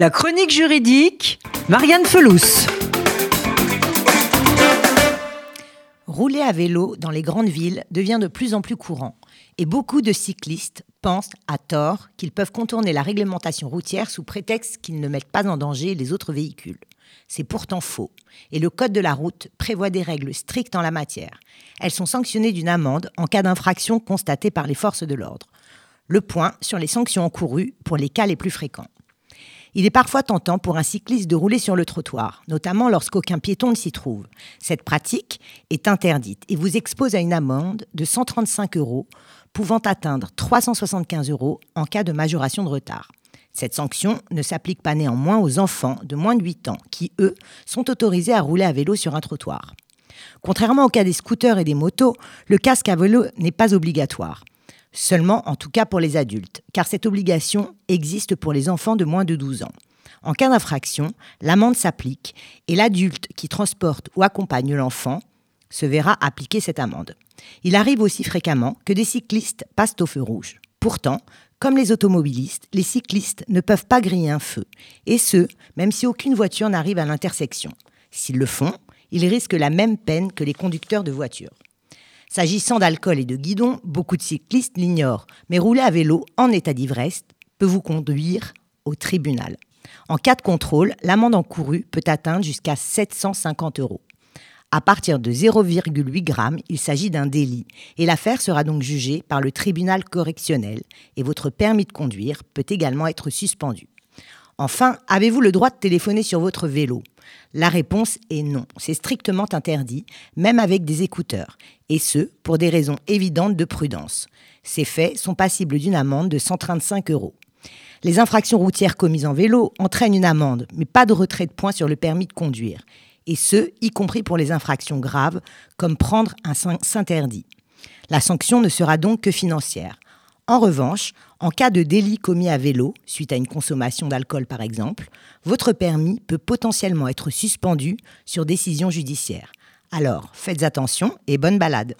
La chronique juridique, Marianne Felous. Rouler à vélo dans les grandes villes devient de plus en plus courant et beaucoup de cyclistes pensent à tort qu'ils peuvent contourner la réglementation routière sous prétexte qu'ils ne mettent pas en danger les autres véhicules. C'est pourtant faux et le Code de la route prévoit des règles strictes en la matière. Elles sont sanctionnées d'une amende en cas d'infraction constatée par les forces de l'ordre. Le point sur les sanctions encourues pour les cas les plus fréquents. Il est parfois tentant pour un cycliste de rouler sur le trottoir, notamment lorsqu'aucun piéton ne s'y trouve. Cette pratique est interdite et vous expose à une amende de 135 euros, pouvant atteindre 375 euros en cas de majoration de retard. Cette sanction ne s'applique pas néanmoins aux enfants de moins de 8 ans qui, eux, sont autorisés à rouler à vélo sur un trottoir. Contrairement au cas des scooters et des motos, le casque à vélo n'est pas obligatoire. Seulement, en tout cas pour les adultes, car cette obligation existe pour les enfants de moins de 12 ans. En cas d'infraction, l'amende s'applique et l'adulte qui transporte ou accompagne l'enfant se verra appliquer cette amende. Il arrive aussi fréquemment que des cyclistes passent au feu rouge. Pourtant, comme les automobilistes, les cyclistes ne peuvent pas griller un feu, et ce, même si aucune voiture n'arrive à l'intersection. S'ils le font, ils risquent la même peine que les conducteurs de voitures. S'agissant d'alcool et de guidon, beaucoup de cyclistes l'ignorent, mais rouler à vélo en état d'ivresse peut vous conduire au tribunal. En cas de contrôle, l'amende encourue peut atteindre jusqu'à 750 euros. À partir de 0,8 g, il s'agit d'un délit et l'affaire sera donc jugée par le tribunal correctionnel et votre permis de conduire peut également être suspendu. Enfin, avez-vous le droit de téléphoner sur votre vélo? La réponse est non. C'est strictement interdit, même avec des écouteurs. Et ce, pour des raisons évidentes de prudence. Ces faits sont passibles d'une amende de 135 euros. Les infractions routières commises en vélo entraînent une amende, mais pas de retrait de points sur le permis de conduire. Et ce, y compris pour les infractions graves, comme prendre un s'interdit. La sanction ne sera donc que financière. En revanche, en cas de délit commis à vélo, suite à une consommation d'alcool par exemple, votre permis peut potentiellement être suspendu sur décision judiciaire. Alors, faites attention et bonne balade.